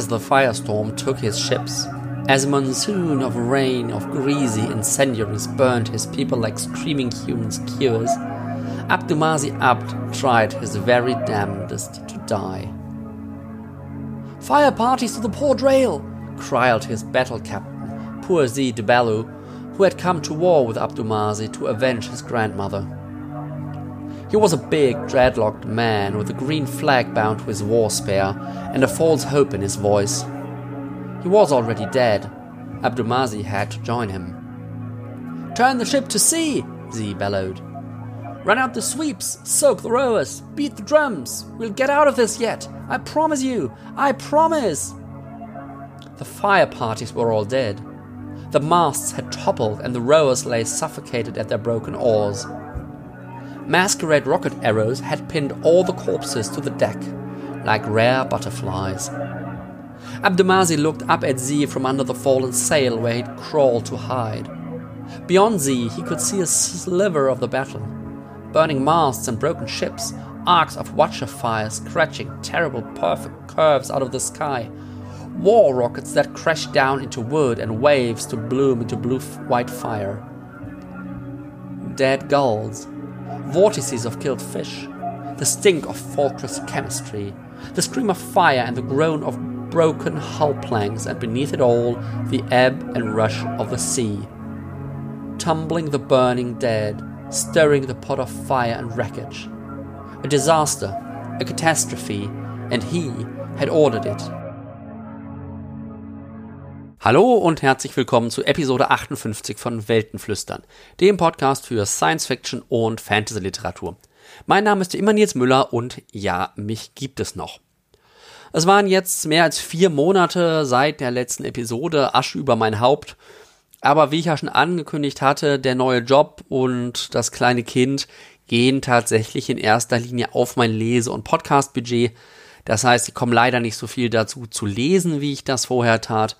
as the firestorm took his ships, as a monsoon of rain of greasy incendiaries burned his people like screaming human skewers, Abdumasi Abd tried his very damnedest to die. Fire parties to the port rail! cried his battle captain, poor Debalu, who had come to war with Abdumasi to avenge his grandmother. He was a big, dreadlocked man with a green flag bound to his war spear and a false hope in his voice. He was already dead. Abdulmazi had to join him. Turn the ship to sea, Z bellowed. Run out the sweeps, soak the rowers, beat the drums. We'll get out of this yet. I promise you. I promise. The fire parties were all dead. The masts had toppled and the rowers lay suffocated at their broken oars. Masquerade rocket arrows had pinned all the corpses to the deck, like rare butterflies. Abdemazi looked up at Z from under the fallen sail where he'd crawled to hide. Beyond Z, he could see a sliver of the battle burning masts and broken ships, arcs of watcher fire scratching terrible perfect curves out of the sky, war rockets that crashed down into wood and waves to bloom into blue white fire. Dead gulls, vortices of killed fish, the stink of fortress chemistry, the scream of fire and the groan of broken hull planks, and beneath it all, the ebb and rush of the sea. Tumbling the burning dead, stirring the pot of fire and wreckage. A disaster, a catastrophe, and he had ordered it. Hallo und herzlich willkommen zu Episode 58 von Weltenflüstern, dem Podcast für Science Fiction und Fantasy Literatur. Mein Name ist immer Nils Müller und ja, mich gibt es noch. Es waren jetzt mehr als vier Monate seit der letzten Episode Asche über mein Haupt. Aber wie ich ja schon angekündigt hatte, der neue Job und das kleine Kind gehen tatsächlich in erster Linie auf mein Lese- und Podcast-Budget. Das heißt, ich komme leider nicht so viel dazu zu lesen, wie ich das vorher tat.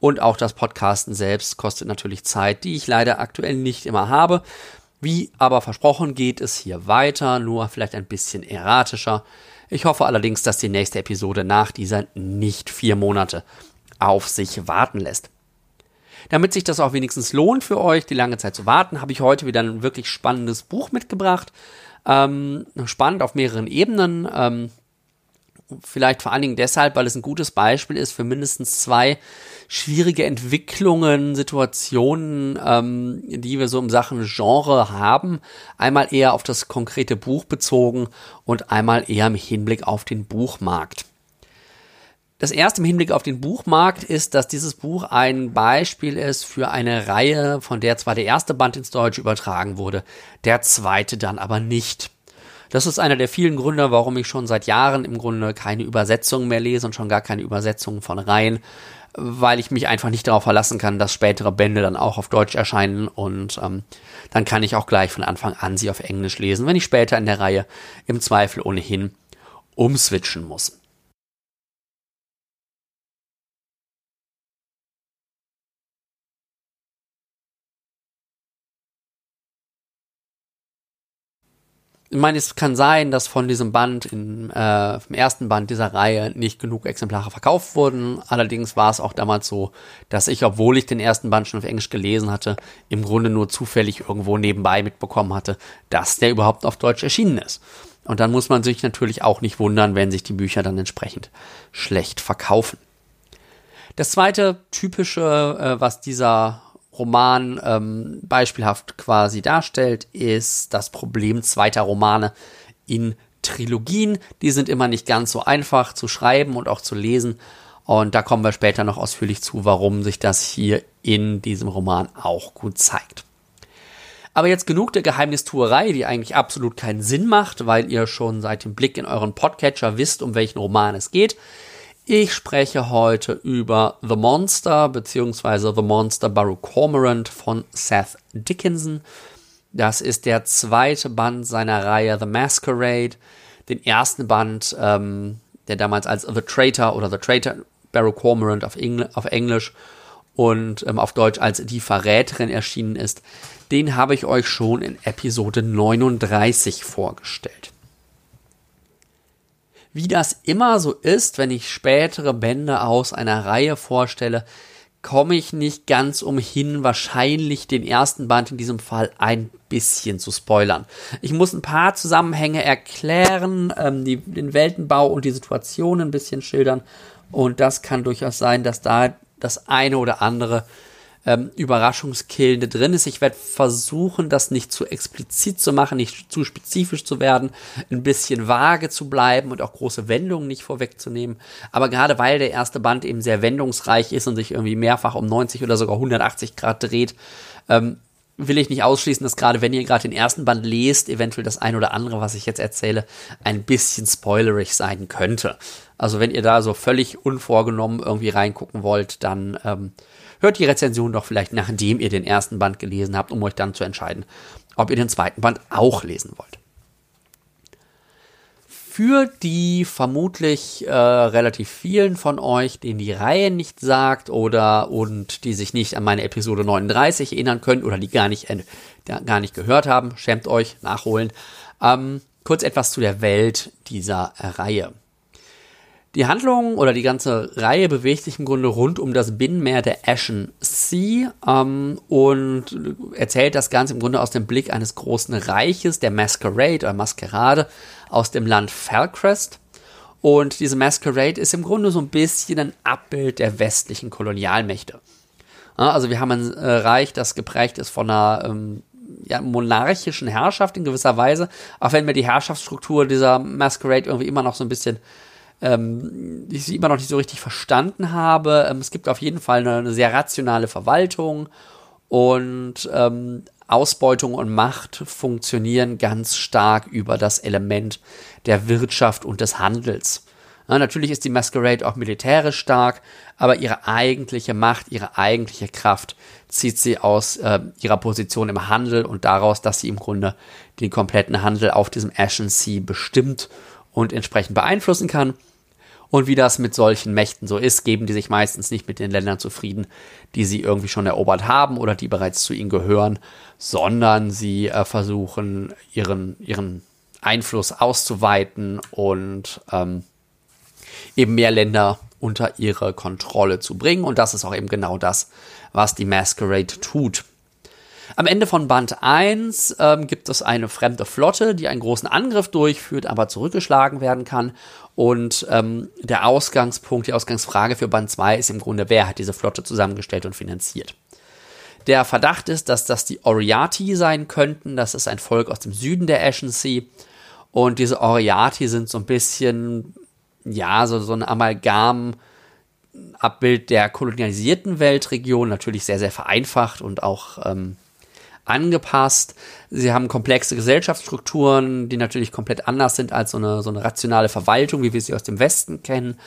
Und auch das Podcasten selbst kostet natürlich Zeit, die ich leider aktuell nicht immer habe. Wie aber versprochen geht es hier weiter, nur vielleicht ein bisschen erratischer. Ich hoffe allerdings, dass die nächste Episode nach dieser nicht vier Monate auf sich warten lässt. Damit sich das auch wenigstens lohnt für euch, die lange Zeit zu warten, habe ich heute wieder ein wirklich spannendes Buch mitgebracht. Ähm, spannend auf mehreren Ebenen. Ähm, vielleicht vor allen Dingen deshalb, weil es ein gutes Beispiel ist für mindestens zwei schwierige Entwicklungen, Situationen, ähm, die wir so im Sachen Genre haben. Einmal eher auf das konkrete Buch bezogen und einmal eher im Hinblick auf den Buchmarkt. Das erste im Hinblick auf den Buchmarkt ist, dass dieses Buch ein Beispiel ist für eine Reihe, von der zwar der erste Band ins Deutsche übertragen wurde, der zweite dann aber nicht. Das ist einer der vielen Gründe, warum ich schon seit Jahren im Grunde keine Übersetzungen mehr lese und schon gar keine Übersetzungen von Reihen, weil ich mich einfach nicht darauf verlassen kann, dass spätere Bände dann auch auf Deutsch erscheinen und ähm, dann kann ich auch gleich von Anfang an sie auf Englisch lesen, wenn ich später in der Reihe im Zweifel ohnehin umswitchen muss. Ich meine, es kann sein, dass von diesem Band, in, äh, im ersten Band dieser Reihe nicht genug Exemplare verkauft wurden. Allerdings war es auch damals so, dass ich, obwohl ich den ersten Band schon auf Englisch gelesen hatte, im Grunde nur zufällig irgendwo nebenbei mitbekommen hatte, dass der überhaupt auf Deutsch erschienen ist. Und dann muss man sich natürlich auch nicht wundern, wenn sich die Bücher dann entsprechend schlecht verkaufen. Das zweite typische, äh, was dieser Roman ähm, beispielhaft quasi darstellt, ist das Problem zweiter Romane in Trilogien. Die sind immer nicht ganz so einfach zu schreiben und auch zu lesen. Und da kommen wir später noch ausführlich zu, warum sich das hier in diesem Roman auch gut zeigt. Aber jetzt genug der Geheimnistuerei, die eigentlich absolut keinen Sinn macht, weil ihr schon seit dem Blick in euren Podcatcher wisst, um welchen Roman es geht. Ich spreche heute über The Monster bzw. The Monster Baruch Cormorant von Seth Dickinson. Das ist der zweite Band seiner Reihe The Masquerade. Den ersten Band, ähm, der damals als The Traitor oder The Traitor Baruch Cormorant auf, Engl auf Englisch und ähm, auf Deutsch als Die Verräterin erschienen ist, den habe ich euch schon in Episode 39 vorgestellt. Wie das immer so ist, wenn ich spätere Bände aus einer Reihe vorstelle, komme ich nicht ganz umhin, wahrscheinlich den ersten Band in diesem Fall ein bisschen zu spoilern. Ich muss ein paar Zusammenhänge erklären, ähm, die, den Weltenbau und die Situation ein bisschen schildern. Und das kann durchaus sein, dass da das eine oder andere ähm, Überraschungskillende drin ist. Ich werde versuchen, das nicht zu explizit zu machen, nicht zu spezifisch zu werden, ein bisschen vage zu bleiben und auch große Wendungen nicht vorwegzunehmen. Aber gerade weil der erste Band eben sehr wendungsreich ist und sich irgendwie mehrfach um 90 oder sogar 180 Grad dreht, ähm, will ich nicht ausschließen, dass gerade wenn ihr gerade den ersten Band lest, eventuell das ein oder andere, was ich jetzt erzähle, ein bisschen spoilerig sein könnte. Also wenn ihr da so völlig unvorgenommen irgendwie reingucken wollt, dann ähm, hört die Rezension doch vielleicht nachdem ihr den ersten Band gelesen habt, um euch dann zu entscheiden, ob ihr den zweiten Band auch lesen wollt. Für die vermutlich äh, relativ vielen von euch, denen die Reihe nicht sagt oder und die sich nicht an meine Episode 39 erinnern können oder die gar nicht, äh, gar nicht gehört haben, schämt euch, nachholen. Ähm, kurz etwas zu der Welt dieser Reihe. Die Handlung oder die ganze Reihe bewegt sich im Grunde rund um das Binnenmeer der Ashen Sea ähm, und erzählt das Ganze im Grunde aus dem Blick eines großen Reiches, der Masquerade oder Maskerade aus dem Land Falcrest. Und diese Masquerade ist im Grunde so ein bisschen ein Abbild der westlichen Kolonialmächte. Ja, also wir haben ein äh, Reich, das geprägt ist von einer ähm, ja, monarchischen Herrschaft in gewisser Weise, auch wenn mir die Herrschaftsstruktur dieser Masquerade irgendwie immer noch so ein bisschen ähm, ich sie immer noch nicht so richtig verstanden habe. Ähm, es gibt auf jeden Fall eine, eine sehr rationale Verwaltung und ähm, Ausbeutung und Macht funktionieren ganz stark über das Element der Wirtschaft und des Handels. Ja, natürlich ist die Masquerade auch militärisch stark, aber ihre eigentliche Macht, ihre eigentliche Kraft zieht sie aus äh, ihrer Position im Handel und daraus, dass sie im Grunde den kompletten Handel auf diesem Ashen Sea bestimmt und entsprechend beeinflussen kann. Und wie das mit solchen Mächten so ist, geben die sich meistens nicht mit den Ländern zufrieden, die sie irgendwie schon erobert haben oder die bereits zu ihnen gehören, sondern sie äh, versuchen, ihren, ihren Einfluss auszuweiten und ähm, eben mehr Länder unter ihre Kontrolle zu bringen. Und das ist auch eben genau das, was die Masquerade tut. Am Ende von Band 1 ähm, gibt es eine fremde Flotte, die einen großen Angriff durchführt, aber zurückgeschlagen werden kann. Und ähm, der Ausgangspunkt, die Ausgangsfrage für Band 2 ist im Grunde, wer hat diese Flotte zusammengestellt und finanziert? Der Verdacht ist, dass das die Oriati sein könnten. Das ist ein Volk aus dem Süden der Ashen Sea. Und diese Oriati sind so ein bisschen, ja, so, so ein Amalgam, Abbild der kolonialisierten Weltregion, natürlich sehr, sehr vereinfacht und auch ähm, angepasst. Sie haben komplexe Gesellschaftsstrukturen, die natürlich komplett anders sind als so eine, so eine rationale Verwaltung, wie wir sie aus dem Westen kennen.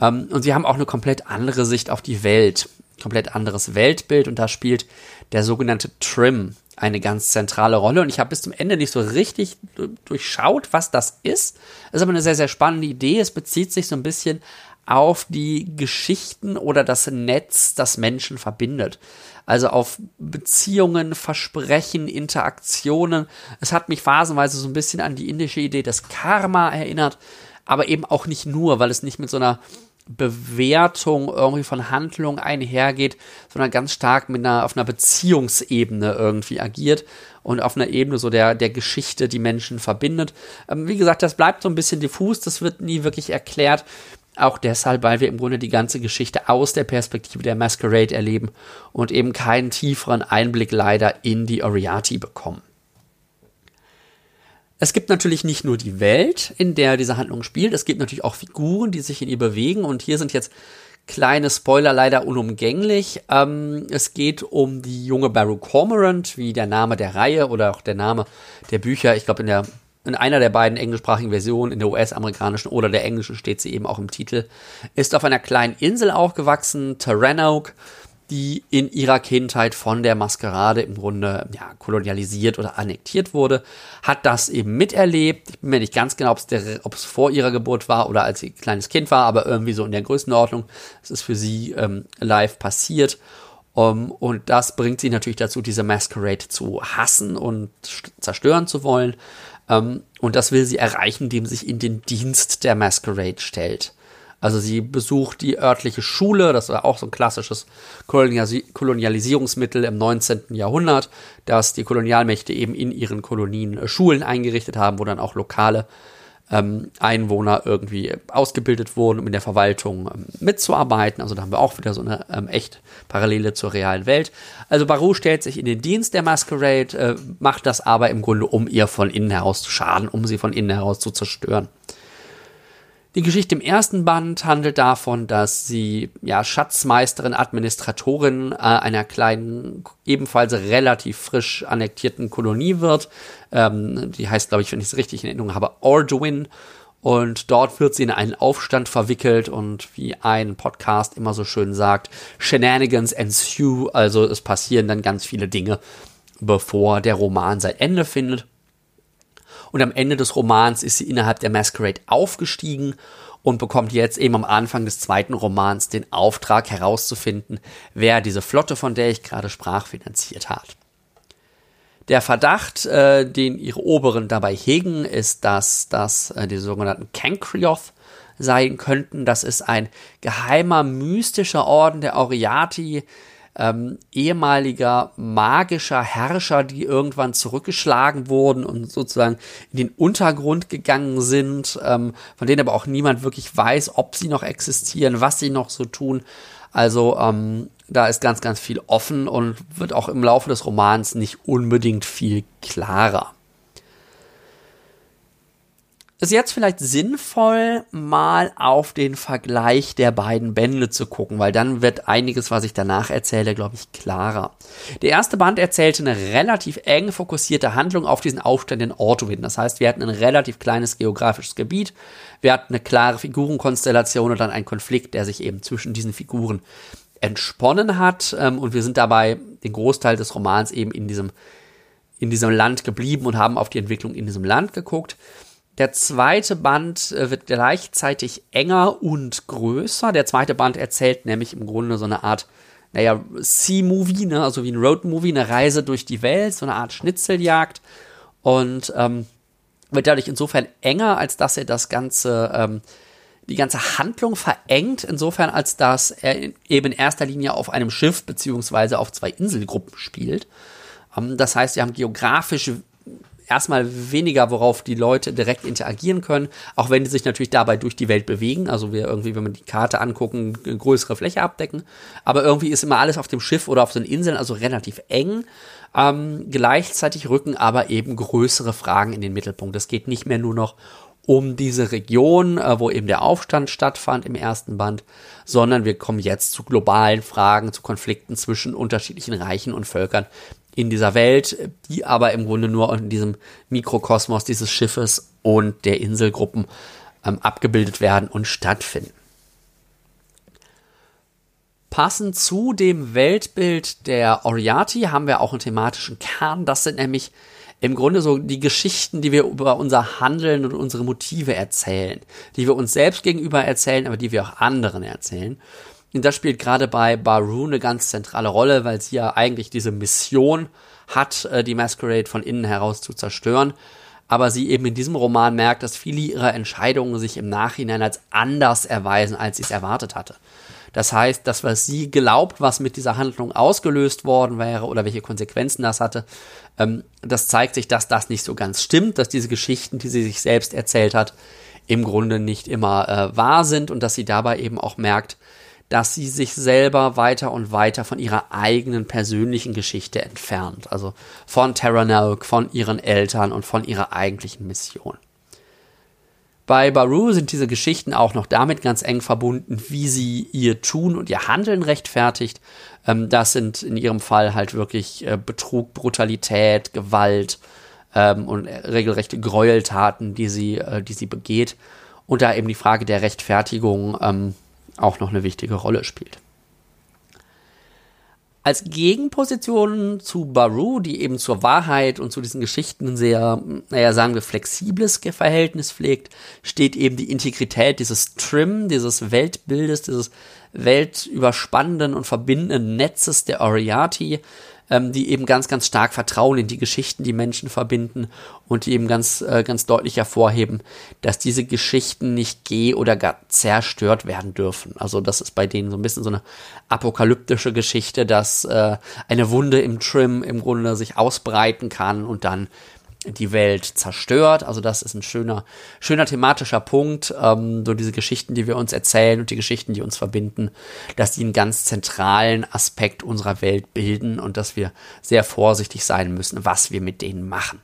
Ähm, und sie haben auch eine komplett andere Sicht auf die Welt, komplett anderes Weltbild und da spielt der sogenannte Trim eine ganz zentrale Rolle und ich habe bis zum Ende nicht so richtig durchschaut, was das ist. Das ist aber eine sehr, sehr spannende Idee. Es bezieht sich so ein bisschen auf die Geschichten oder das Netz, das Menschen verbindet. Also auf Beziehungen, Versprechen, Interaktionen. Es hat mich phasenweise so ein bisschen an die indische Idee des Karma erinnert, aber eben auch nicht nur, weil es nicht mit so einer Bewertung irgendwie von Handlungen einhergeht, sondern ganz stark mit einer, auf einer Beziehungsebene irgendwie agiert und auf einer Ebene so der, der Geschichte, die Menschen verbindet. Ähm, wie gesagt, das bleibt so ein bisschen diffus, das wird nie wirklich erklärt. Auch deshalb, weil wir im Grunde die ganze Geschichte aus der Perspektive der Masquerade erleben und eben keinen tieferen Einblick leider in die Oriati bekommen. Es gibt natürlich nicht nur die Welt, in der diese Handlung spielt, es gibt natürlich auch Figuren, die sich in ihr bewegen und hier sind jetzt kleine Spoiler leider unumgänglich. Ähm, es geht um die junge Baru Cormorant, wie der Name der Reihe oder auch der Name der Bücher, ich glaube in der in einer der beiden englischsprachigen Versionen, in der US-amerikanischen oder der englischen steht sie eben auch im Titel, ist auf einer kleinen Insel aufgewachsen, Terranoke, die in ihrer Kindheit von der Maskerade im Grunde ja, kolonialisiert oder annektiert wurde, hat das eben miterlebt. Ich bin mir nicht ganz genau, ob es vor ihrer Geburt war oder als sie kleines Kind war, aber irgendwie so in der Größenordnung. Es ist für sie ähm, live passiert. Um, und das bringt sie natürlich dazu, diese Masquerade zu hassen und zerstören zu wollen. Ähm, und das will sie erreichen, indem sie sich in den Dienst der Masquerade stellt. Also sie besucht die örtliche Schule, das war auch so ein klassisches Kolonialisierungsmittel im 19. Jahrhundert, dass die Kolonialmächte eben in ihren Kolonien äh, Schulen eingerichtet haben, wo dann auch lokale ähm, Einwohner irgendwie ausgebildet wurden, um in der Verwaltung ähm, mitzuarbeiten. Also da haben wir auch wieder so eine ähm, echt Parallele zur realen Welt. Also Baru stellt sich in den Dienst der Masquerade, äh, macht das aber im Grunde, um ihr von innen heraus zu schaden, um sie von innen heraus zu zerstören. Die Geschichte im ersten Band handelt davon, dass sie ja Schatzmeisterin, Administratorin äh, einer kleinen, ebenfalls relativ frisch annektierten Kolonie wird. Ähm, die heißt, glaube ich, wenn ich es richtig in Erinnerung habe, Orduin. Und dort wird sie in einen Aufstand verwickelt und wie ein Podcast immer so schön sagt, Shenanigans ensue, also es passieren dann ganz viele Dinge, bevor der Roman sein Ende findet. Und am Ende des Romans ist sie innerhalb der Masquerade aufgestiegen und bekommt jetzt eben am Anfang des zweiten Romans den Auftrag herauszufinden, wer diese Flotte, von der ich gerade sprach, finanziert hat. Der Verdacht, äh, den ihre Oberen dabei hegen, ist, dass das äh, die sogenannten Cankrioth sein könnten. Das ist ein geheimer, mystischer Orden der Oriati, ähm, ehemaliger magischer Herrscher, die irgendwann zurückgeschlagen wurden und sozusagen in den Untergrund gegangen sind, ähm, von denen aber auch niemand wirklich weiß, ob sie noch existieren, was sie noch so tun. Also ähm, da ist ganz, ganz viel offen und wird auch im Laufe des Romans nicht unbedingt viel klarer ist jetzt vielleicht sinnvoll, mal auf den Vergleich der beiden Bände zu gucken, weil dann wird einiges, was ich danach erzähle, glaube ich, klarer. Der erste Band erzählte eine relativ eng fokussierte Handlung auf diesen Aufstand in Ortowin. Das heißt, wir hatten ein relativ kleines geografisches Gebiet, wir hatten eine klare Figurenkonstellation und dann einen Konflikt, der sich eben zwischen diesen Figuren entsponnen hat. Ähm, und wir sind dabei den Großteil des Romans eben in diesem, in diesem Land geblieben und haben auf die Entwicklung in diesem Land geguckt. Der zweite Band äh, wird gleichzeitig enger und größer. Der zweite Band erzählt nämlich im Grunde so eine Art, naja, Sea-Movie, ne? also wie ein Road-Movie, eine Reise durch die Welt, so eine Art Schnitzeljagd. Und ähm, wird dadurch insofern enger, als dass er das Ganze, ähm, die ganze Handlung verengt, insofern als dass er in, eben in erster Linie auf einem Schiff beziehungsweise auf zwei Inselgruppen spielt. Ähm, das heißt, wir haben geografisch erstmal weniger, worauf die Leute direkt interagieren können, auch wenn die sich natürlich dabei durch die Welt bewegen. Also wir irgendwie, wenn wir die Karte angucken, eine größere Fläche abdecken. Aber irgendwie ist immer alles auf dem Schiff oder auf den Inseln, also relativ eng. Ähm, gleichzeitig rücken aber eben größere Fragen in den Mittelpunkt. Es geht nicht mehr nur noch um diese Region, äh, wo eben der Aufstand stattfand im ersten Band, sondern wir kommen jetzt zu globalen Fragen, zu Konflikten zwischen unterschiedlichen Reichen und Völkern, in dieser Welt, die aber im Grunde nur in diesem Mikrokosmos dieses Schiffes und der Inselgruppen ähm, abgebildet werden und stattfinden. Passend zu dem Weltbild der Oriati haben wir auch einen thematischen Kern. Das sind nämlich im Grunde so die Geschichten, die wir über unser Handeln und unsere Motive erzählen, die wir uns selbst gegenüber erzählen, aber die wir auch anderen erzählen. Und das spielt gerade bei Baru eine ganz zentrale Rolle, weil sie ja eigentlich diese Mission hat, äh, die Masquerade von innen heraus zu zerstören. Aber sie eben in diesem Roman merkt, dass viele ihrer Entscheidungen sich im Nachhinein als anders erweisen, als sie es erwartet hatte. Das heißt, das, was sie glaubt, was mit dieser Handlung ausgelöst worden wäre oder welche Konsequenzen das hatte, ähm, das zeigt sich, dass das nicht so ganz stimmt, dass diese Geschichten, die sie sich selbst erzählt hat, im Grunde nicht immer äh, wahr sind und dass sie dabei eben auch merkt, dass sie sich selber weiter und weiter von ihrer eigenen persönlichen Geschichte entfernt. Also von Terranelk, von ihren Eltern und von ihrer eigentlichen Mission. Bei Baru sind diese Geschichten auch noch damit ganz eng verbunden, wie sie ihr Tun und ihr Handeln rechtfertigt. Ähm, das sind in ihrem Fall halt wirklich äh, Betrug, Brutalität, Gewalt ähm, und regelrechte Gräueltaten, die sie, äh, die sie begeht. Und da eben die Frage der Rechtfertigung ähm, auch noch eine wichtige Rolle spielt. Als Gegenposition zu Baru, die eben zur Wahrheit und zu diesen Geschichten sehr, naja, sagen wir, flexibles Verhältnis pflegt, steht eben die Integrität dieses Trim, dieses Weltbildes, dieses weltüberspannenden und verbindenden Netzes der Oriati, ähm, die eben ganz, ganz stark Vertrauen in die Geschichten, die Menschen verbinden und die eben ganz, äh, ganz deutlich hervorheben, dass diese Geschichten nicht geh oder gar zerstört werden dürfen. Also das ist bei denen so ein bisschen so eine apokalyptische Geschichte, dass äh, eine Wunde im Trim im Grunde sich ausbreiten kann und dann die Welt zerstört. Also das ist ein schöner, schöner thematischer Punkt. Ähm, so diese Geschichten, die wir uns erzählen und die Geschichten, die uns verbinden, dass die einen ganz zentralen Aspekt unserer Welt bilden und dass wir sehr vorsichtig sein müssen, was wir mit denen machen.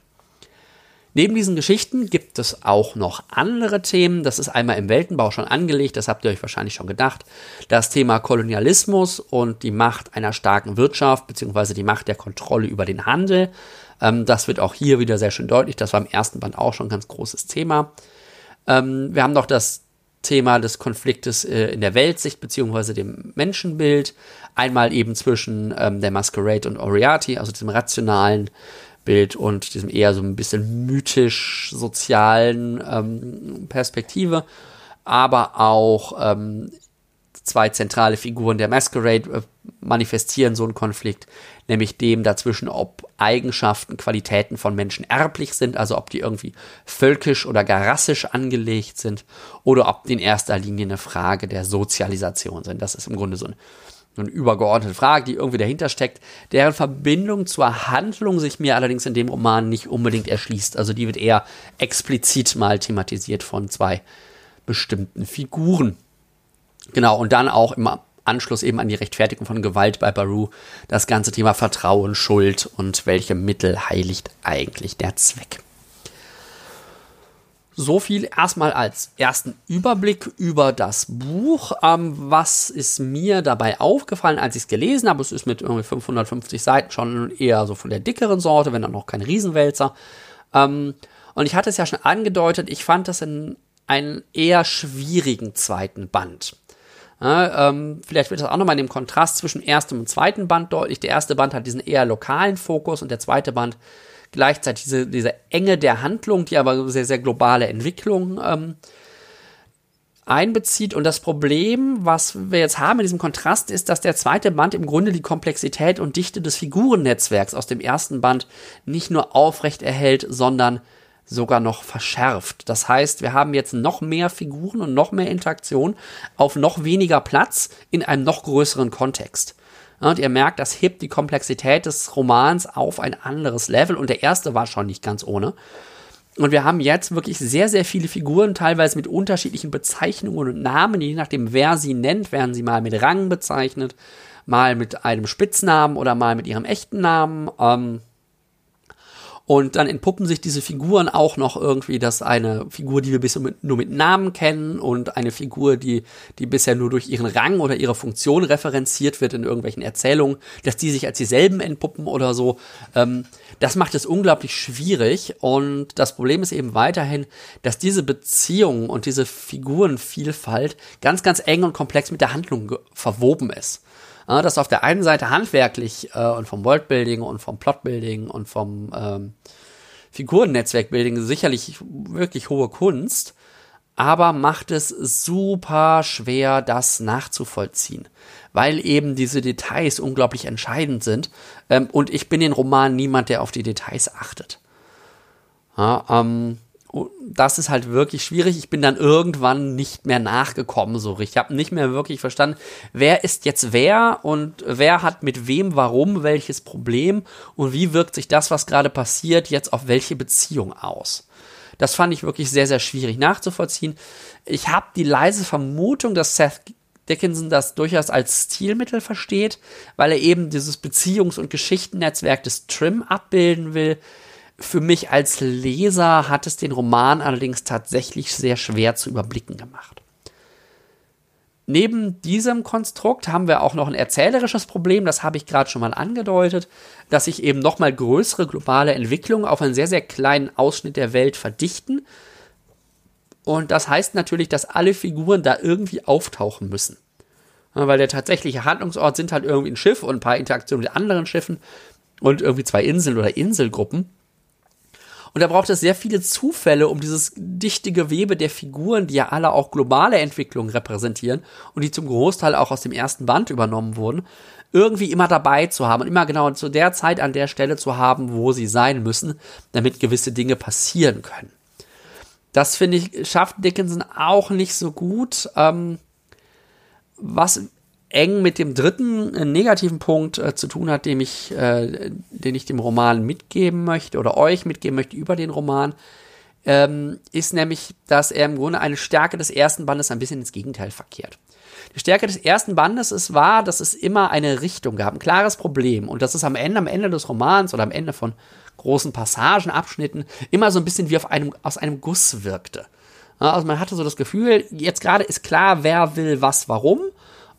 Neben diesen Geschichten gibt es auch noch andere Themen. Das ist einmal im Weltenbau schon angelegt, das habt ihr euch wahrscheinlich schon gedacht. Das Thema Kolonialismus und die Macht einer starken Wirtschaft beziehungsweise die Macht der Kontrolle über den Handel. Ähm, das wird auch hier wieder sehr schön deutlich. Das war im ersten Band auch schon ein ganz großes Thema. Ähm, wir haben noch das Thema des Konfliktes äh, in der Weltsicht beziehungsweise dem Menschenbild. Einmal eben zwischen ähm, der Masquerade und Oriati, also diesem rationalen Bild und diesem eher so ein bisschen mythisch-sozialen ähm, Perspektive, aber auch ähm, zwei zentrale Figuren der Masquerade äh, manifestieren so einen Konflikt, nämlich dem dazwischen, ob Eigenschaften, Qualitäten von Menschen erblich sind, also ob die irgendwie völkisch oder gar rassisch angelegt sind, oder ob die in erster Linie eine Frage der Sozialisation sind. Das ist im Grunde so ein eine übergeordnete Frage, die irgendwie dahinter steckt, deren Verbindung zur Handlung sich mir allerdings in dem Roman nicht unbedingt erschließt. Also die wird eher explizit mal thematisiert von zwei bestimmten Figuren. Genau, und dann auch im Anschluss eben an die Rechtfertigung von Gewalt bei Baru das ganze Thema Vertrauen, Schuld und welche Mittel heiligt eigentlich der Zweck. So viel erstmal als ersten Überblick über das Buch. Ähm, was ist mir dabei aufgefallen, als ich es gelesen habe? Es ist mit irgendwie 550 Seiten schon eher so von der dickeren Sorte, wenn dann noch kein Riesenwälzer. Ähm, und ich hatte es ja schon angedeutet, ich fand das in einen eher schwierigen zweiten Band. Ja, ähm, vielleicht wird das auch nochmal in dem Kontrast zwischen erstem und zweiten Band deutlich. Der erste Band hat diesen eher lokalen Fokus und der zweite Band gleichzeitig diese, diese Enge der Handlung, die aber sehr, sehr globale Entwicklung ähm, einbezieht. Und das Problem, was wir jetzt haben in diesem Kontrast, ist, dass der zweite Band im Grunde die Komplexität und Dichte des Figurennetzwerks aus dem ersten Band nicht nur aufrecht erhält, sondern sogar noch verschärft. Das heißt, wir haben jetzt noch mehr Figuren und noch mehr Interaktion auf noch weniger Platz in einem noch größeren Kontext. Und ihr merkt, das hebt die Komplexität des Romans auf ein anderes Level. Und der erste war schon nicht ganz ohne. Und wir haben jetzt wirklich sehr, sehr viele Figuren, teilweise mit unterschiedlichen Bezeichnungen und Namen. Je nachdem, wer sie nennt, werden sie mal mit Rang bezeichnet, mal mit einem Spitznamen oder mal mit ihrem echten Namen. Ähm, und dann entpuppen sich diese Figuren auch noch irgendwie, dass eine Figur, die wir bisher mit, nur mit Namen kennen und eine Figur, die, die bisher nur durch ihren Rang oder ihre Funktion referenziert wird in irgendwelchen Erzählungen, dass die sich als dieselben entpuppen oder so. Ähm, das macht es unglaublich schwierig. Und das Problem ist eben weiterhin, dass diese Beziehungen und diese Figurenvielfalt ganz, ganz eng und komplex mit der Handlung verwoben ist dass auf der einen Seite handwerklich äh, und vom Worldbuilding und vom Plotbuilding und vom ähm, Figurennetzwerkbuilding sicherlich wirklich hohe Kunst, aber macht es super schwer, das nachzuvollziehen, weil eben diese Details unglaublich entscheidend sind. Ähm, und ich bin in Roman niemand, der auf die Details achtet. Ja, ähm, das ist halt wirklich schwierig. Ich bin dann irgendwann nicht mehr nachgekommen so richtig. Ich habe nicht mehr wirklich verstanden, wer ist jetzt wer und wer hat mit wem, warum, welches Problem und wie wirkt sich das, was gerade passiert, jetzt auf welche Beziehung aus. Das fand ich wirklich sehr, sehr schwierig nachzuvollziehen. Ich habe die leise Vermutung, dass Seth Dickinson das durchaus als Stilmittel versteht, weil er eben dieses Beziehungs- und Geschichtennetzwerk des Trim abbilden will für mich als Leser hat es den Roman allerdings tatsächlich sehr schwer zu überblicken gemacht. Neben diesem Konstrukt haben wir auch noch ein erzählerisches Problem, das habe ich gerade schon mal angedeutet, dass sich eben nochmal größere globale Entwicklungen auf einen sehr, sehr kleinen Ausschnitt der Welt verdichten. Und das heißt natürlich, dass alle Figuren da irgendwie auftauchen müssen. Weil der tatsächliche Handlungsort sind halt irgendwie ein Schiff und ein paar Interaktionen mit anderen Schiffen und irgendwie zwei Inseln oder Inselgruppen. Und da braucht es sehr viele Zufälle, um dieses dichte Gewebe der Figuren, die ja alle auch globale Entwicklungen repräsentieren und die zum Großteil auch aus dem ersten Band übernommen wurden, irgendwie immer dabei zu haben und immer genau zu der Zeit an der Stelle zu haben, wo sie sein müssen, damit gewisse Dinge passieren können. Das finde ich, schafft Dickinson auch nicht so gut. Ähm, was eng mit dem dritten äh, negativen Punkt äh, zu tun hat, dem ich, äh, den ich dem Roman mitgeben möchte oder euch mitgeben möchte über den Roman, ähm, ist nämlich, dass er im Grunde eine Stärke des ersten Bandes ein bisschen ins Gegenteil verkehrt. Die Stärke des ersten Bandes ist war, dass es immer eine Richtung gab, ein klares Problem und dass es am Ende, am Ende des Romans oder am Ende von großen Passagen, Abschnitten immer so ein bisschen wie auf einem, aus einem Guss wirkte. Also man hatte so das Gefühl, jetzt gerade ist klar, wer will was, warum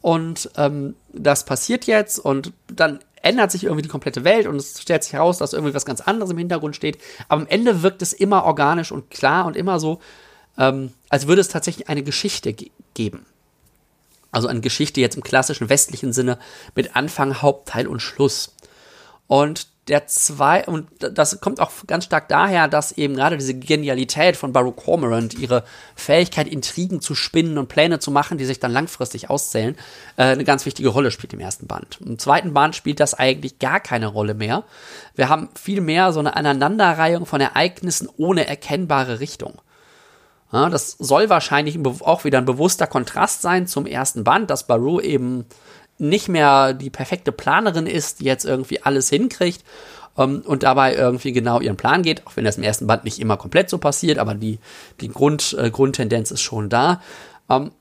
und ähm, das passiert jetzt und dann ändert sich irgendwie die komplette Welt und es stellt sich heraus, dass irgendwie was ganz anderes im Hintergrund steht. Aber am Ende wirkt es immer organisch und klar und immer so, ähm, als würde es tatsächlich eine Geschichte ge geben. Also eine Geschichte jetzt im klassischen westlichen Sinne mit Anfang, Hauptteil und Schluss. Und der zwei, und das kommt auch ganz stark daher, dass eben gerade diese Genialität von Baruch Cormorant, ihre Fähigkeit, Intrigen zu spinnen und Pläne zu machen, die sich dann langfristig auszählen, äh, eine ganz wichtige Rolle spielt im ersten Band. Im zweiten Band spielt das eigentlich gar keine Rolle mehr. Wir haben viel mehr so eine Aneinanderreihung von Ereignissen ohne erkennbare Richtung. Ja, das soll wahrscheinlich auch wieder ein bewusster Kontrast sein zum ersten Band, dass Baru eben nicht mehr die perfekte Planerin ist, die jetzt irgendwie alles hinkriegt ähm, und dabei irgendwie genau ihren Plan geht, auch wenn das im ersten Band nicht immer komplett so passiert, aber die, die Grund, äh, Grundtendenz ist schon da. Ähm,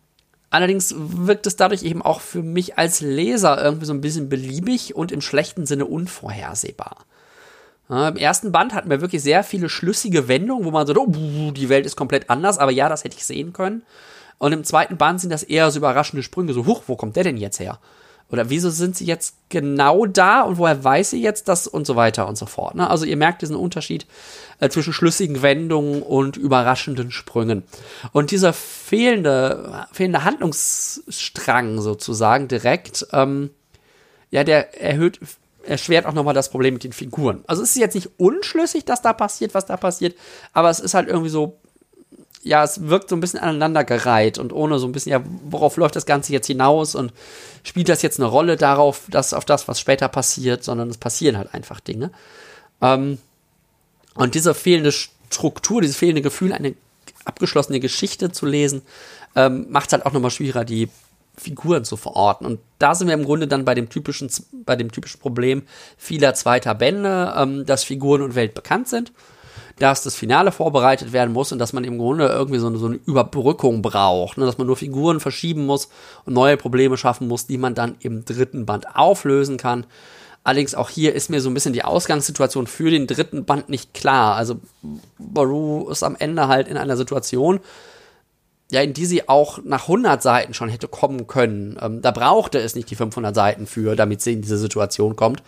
allerdings wirkt es dadurch eben auch für mich als Leser irgendwie so ein bisschen beliebig und im schlechten Sinne unvorhersehbar. Im ersten Band hatten wir wirklich sehr viele schlüssige Wendungen, wo man so, oh, die Welt ist komplett anders, aber ja, das hätte ich sehen können. Und im zweiten Band sind das eher so überraschende Sprünge, so, huch, wo kommt der denn jetzt her? Oder wieso sind sie jetzt genau da und woher weiß sie jetzt das und so weiter und so fort. Ne? Also ihr merkt diesen Unterschied äh, zwischen schlüssigen Wendungen und überraschenden Sprüngen. Und dieser fehlende, fehlende Handlungsstrang sozusagen direkt, ähm, ja, der erhöht, erschwert auch nochmal das Problem mit den Figuren. Also es ist jetzt nicht unschlüssig, dass da passiert, was da passiert, aber es ist halt irgendwie so ja, es wirkt so ein bisschen aneinandergereiht und ohne so ein bisschen, ja, worauf läuft das Ganze jetzt hinaus und spielt das jetzt eine Rolle darauf, dass auf das, was später passiert, sondern es passieren halt einfach Dinge. Ähm, und diese fehlende Struktur, dieses fehlende Gefühl, eine abgeschlossene Geschichte zu lesen, ähm, macht es halt auch nochmal schwieriger, die Figuren zu verorten. Und da sind wir im Grunde dann bei dem typischen, bei dem typischen Problem vieler zweiter Bände, ähm, dass Figuren und Welt bekannt sind dass das Finale vorbereitet werden muss und dass man im Grunde irgendwie so eine, so eine Überbrückung braucht, ne? dass man nur Figuren verschieben muss und neue Probleme schaffen muss, die man dann im dritten Band auflösen kann. Allerdings auch hier ist mir so ein bisschen die Ausgangssituation für den dritten Band nicht klar. Also Baru ist am Ende halt in einer Situation, ja, in die sie auch nach 100 Seiten schon hätte kommen können. Ähm, da brauchte es nicht die 500 Seiten für, damit sie in diese Situation kommt.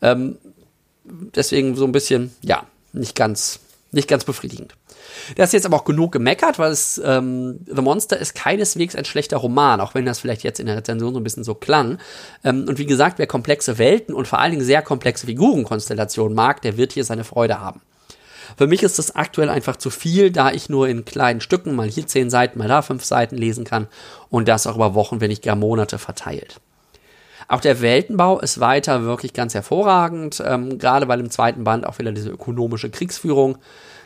Ähm, deswegen so ein bisschen, ja, nicht ganz nicht ganz befriedigend. Das ist jetzt aber auch genug gemeckert, weil es, ähm, The Monster ist keineswegs ein schlechter Roman, auch wenn das vielleicht jetzt in der Rezension so ein bisschen so klang. Ähm, und wie gesagt, wer komplexe Welten und vor allen Dingen sehr komplexe Figurenkonstellationen mag, der wird hier seine Freude haben. Für mich ist das aktuell einfach zu viel, da ich nur in kleinen Stücken, mal hier zehn Seiten, mal da fünf Seiten lesen kann und das auch über Wochen, wenn nicht gar Monate verteilt. Auch der Weltenbau ist weiter wirklich ganz hervorragend, ähm, gerade weil im zweiten Band auch wieder diese ökonomische Kriegsführung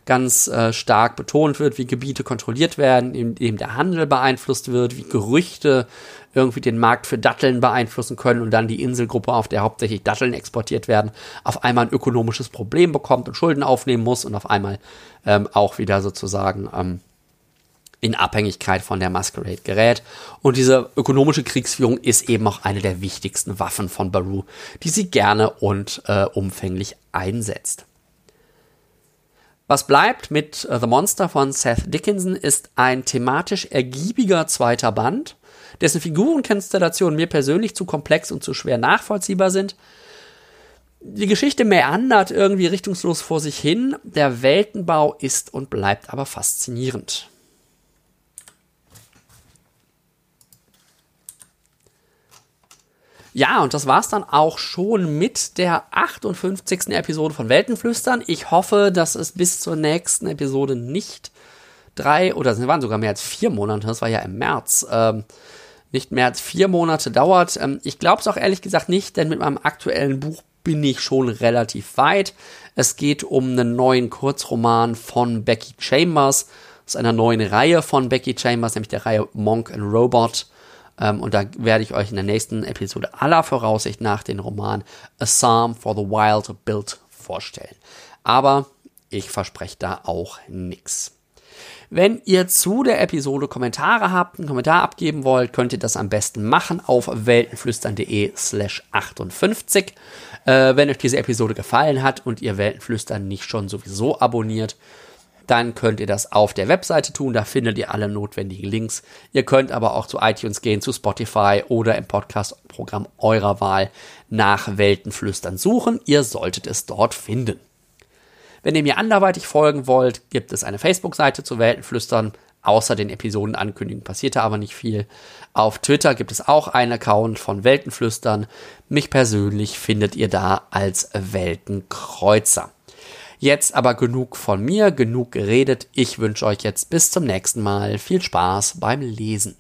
ganz äh, stark betont wird, wie Gebiete kontrolliert werden, indem der Handel beeinflusst wird, wie Gerüchte irgendwie den Markt für Datteln beeinflussen können und dann die Inselgruppe, auf der hauptsächlich Datteln exportiert werden, auf einmal ein ökonomisches Problem bekommt und Schulden aufnehmen muss und auf einmal ähm, auch wieder sozusagen ähm, in Abhängigkeit von der Masquerade gerät. Und diese ökonomische Kriegsführung ist eben auch eine der wichtigsten Waffen von Baru, die sie gerne und äh, umfänglich einsetzt. Was bleibt mit uh, The Monster von Seth Dickinson ist ein thematisch ergiebiger zweiter Band, dessen Figurenkonstellationen mir persönlich zu komplex und zu schwer nachvollziehbar sind. Die Geschichte meandert irgendwie richtungslos vor sich hin, der Weltenbau ist und bleibt aber faszinierend. Ja, und das war's dann auch schon mit der 58. Episode von Weltenflüstern. Ich hoffe, dass es bis zur nächsten Episode nicht drei oder es waren sogar mehr als vier Monate, das war ja im März, ähm, nicht mehr als vier Monate dauert. Ähm, ich glaube es auch ehrlich gesagt nicht, denn mit meinem aktuellen Buch bin ich schon relativ weit. Es geht um einen neuen Kurzroman von Becky Chambers, aus einer neuen Reihe von Becky Chambers, nämlich der Reihe Monk and Robot. Ähm, und da werde ich euch in der nächsten Episode aller Voraussicht nach den Roman A Psalm for the Wild Build vorstellen. Aber ich verspreche da auch nichts. Wenn ihr zu der Episode Kommentare habt, einen Kommentar abgeben wollt, könnt ihr das am besten machen auf weltenflüstern.de slash 58. Äh, wenn euch diese Episode gefallen hat und ihr Weltenflüstern nicht schon sowieso abonniert, dann könnt ihr das auf der Webseite tun. Da findet ihr alle notwendigen Links. Ihr könnt aber auch zu iTunes gehen, zu Spotify oder im Podcast-Programm eurer Wahl nach Weltenflüstern suchen. Ihr solltet es dort finden. Wenn ihr mir anderweitig folgen wollt, gibt es eine Facebook-Seite zu Weltenflüstern. Außer den Episodenankündigungen passierte aber nicht viel. Auf Twitter gibt es auch einen Account von Weltenflüstern. Mich persönlich findet ihr da als Weltenkreuzer. Jetzt aber genug von mir, genug geredet. Ich wünsche euch jetzt bis zum nächsten Mal viel Spaß beim Lesen.